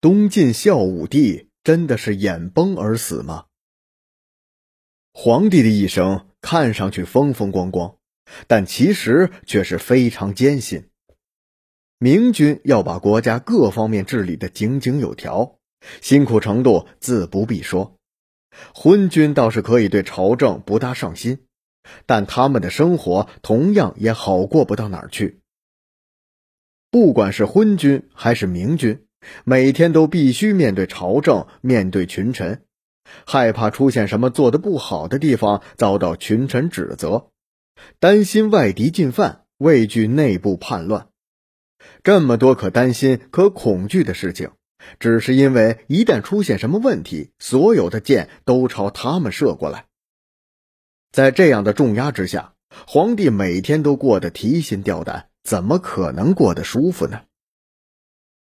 东晋孝武帝真的是眼崩而死吗？皇帝的一生看上去风风光光，但其实却是非常艰辛。明君要把国家各方面治理的井井有条，辛苦程度自不必说。昏君倒是可以对朝政不大上心，但他们的生活同样也好过不到哪儿去。不管是昏君还是明君。每天都必须面对朝政，面对群臣，害怕出现什么做的不好的地方遭到群臣指责，担心外敌进犯，畏惧内部叛乱，这么多可担心、可恐惧的事情，只是因为一旦出现什么问题，所有的箭都朝他们射过来。在这样的重压之下，皇帝每天都过得提心吊胆，怎么可能过得舒服呢？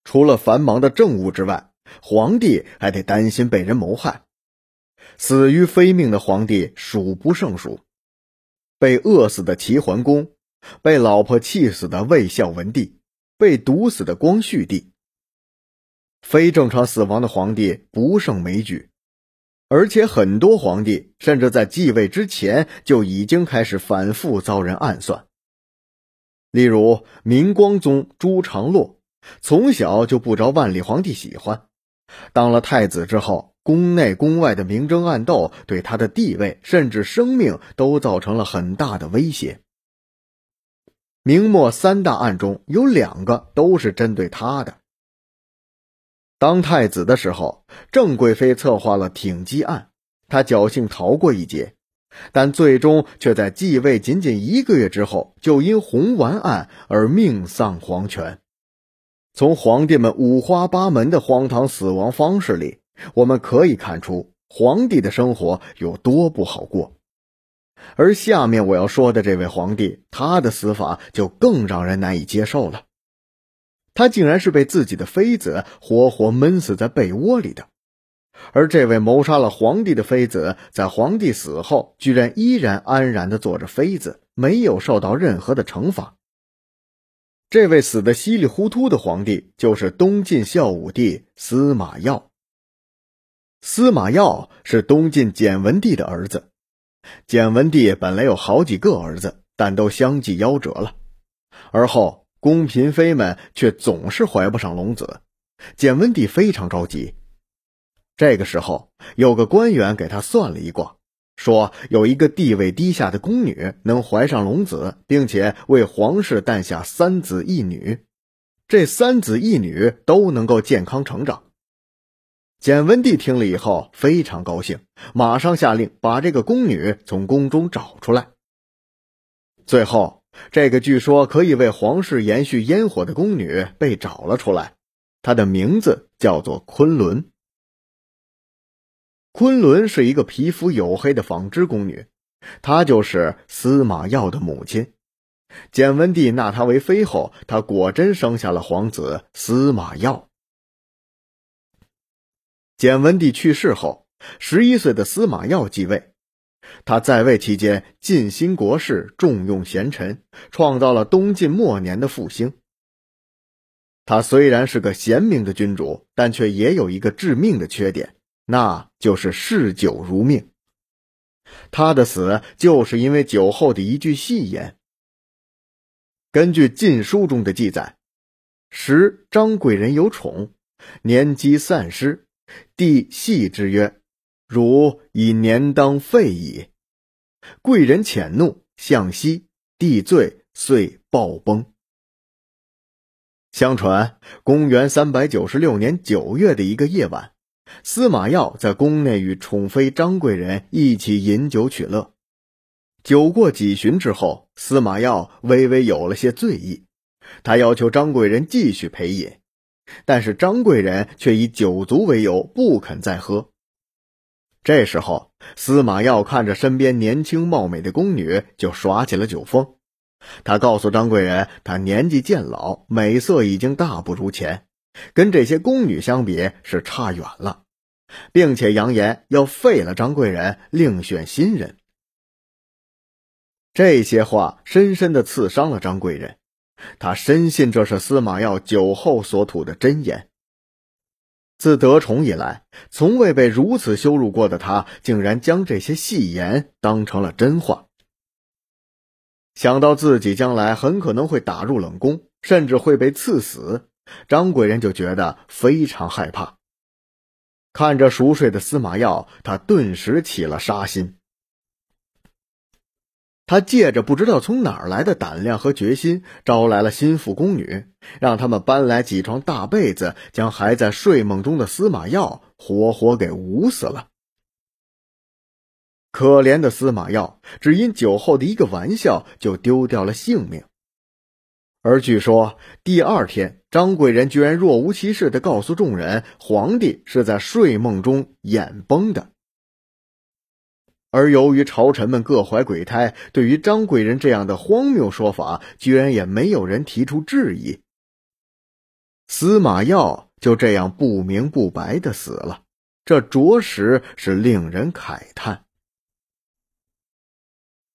除了繁忙的政务之外，皇帝还得担心被人谋害。死于非命的皇帝数不胜数，被饿死的齐桓公，被老婆气死的魏孝文帝，被毒死的光绪帝。非正常死亡的皇帝不胜枚举，而且很多皇帝甚至在继位之前就已经开始反复遭人暗算。例如明光宗朱常洛。从小就不招万历皇帝喜欢，当了太子之后，宫内宫外的明争暗斗对他的地位甚至生命都造成了很大的威胁。明末三大案中有两个都是针对他的。当太子的时候，郑贵妃策划了挺击案，他侥幸逃过一劫，但最终却在继位仅仅一个月之后，就因红丸案而命丧黄泉。从皇帝们五花八门的荒唐死亡方式里，我们可以看出皇帝的生活有多不好过。而下面我要说的这位皇帝，他的死法就更让人难以接受了。他竟然是被自己的妃子活活闷死在被窝里的，而这位谋杀了皇帝的妃子，在皇帝死后，居然依然安然的做着妃子，没有受到任何的惩罚。这位死的稀里糊涂的皇帝，就是东晋孝武帝司马曜。司马曜是东晋简文帝的儿子。简文帝本来有好几个儿子，但都相继夭折了。而后宫嫔妃们却总是怀不上龙子，简文帝非常着急。这个时候，有个官员给他算了一卦。说有一个地位低下的宫女能怀上龙子，并且为皇室诞下三子一女，这三子一女都能够健康成长。简文帝听了以后非常高兴，马上下令把这个宫女从宫中找出来。最后，这个据说可以为皇室延续烟火的宫女被找了出来，她的名字叫做昆仑。昆仑是一个皮肤黝黑的纺织宫女，她就是司马曜的母亲。简文帝纳她为妃后，她果真生下了皇子司马曜。简文帝去世后，十一岁的司马曜继位。他在位期间尽心国事，重用贤臣，创造了东晋末年的复兴。他虽然是个贤明的君主，但却也有一个致命的缺点。那就是嗜酒如命。他的死就是因为酒后的一句戏言。根据《晋书》中的记载，时张贵人有宠，年积散失，帝戏之曰：“汝以年当废矣。”贵人遣怒，向西，帝醉，遂暴崩。相传，公元三百九十六年九月的一个夜晚。司马曜在宫内与宠妃张贵人一起饮酒取乐，酒过几巡之后，司马曜微微有了些醉意，他要求张贵人继续陪饮，但是张贵人却以酒足为由不肯再喝。这时候，司马曜看着身边年轻貌美的宫女，就耍起了酒疯。他告诉张贵人，他年纪渐老，美色已经大不如前。跟这些宫女相比是差远了，并且扬言要废了张贵人，另选新人。这些话深深的刺伤了张贵人，他深信这是司马曜酒后所吐的真言。自得宠以来，从未被如此羞辱过的他，竟然将这些戏言当成了真话。想到自己将来很可能会打入冷宫，甚至会被赐死，张贵人就觉得非常害怕。看着熟睡的司马耀，他顿时起了杀心。他借着不知道从哪儿来的胆量和决心，招来了心腹宫女，让他们搬来几床大被子，将还在睡梦中的司马耀活活给捂死了。可怜的司马耀，只因酒后的一个玩笑，就丢掉了性命。而据说第二天，张贵人居然若无其事的告诉众人，皇帝是在睡梦中眼崩的。而由于朝臣们各怀鬼胎，对于张贵人这样的荒谬说法，居然也没有人提出质疑。司马耀就这样不明不白的死了，这着实是令人慨叹。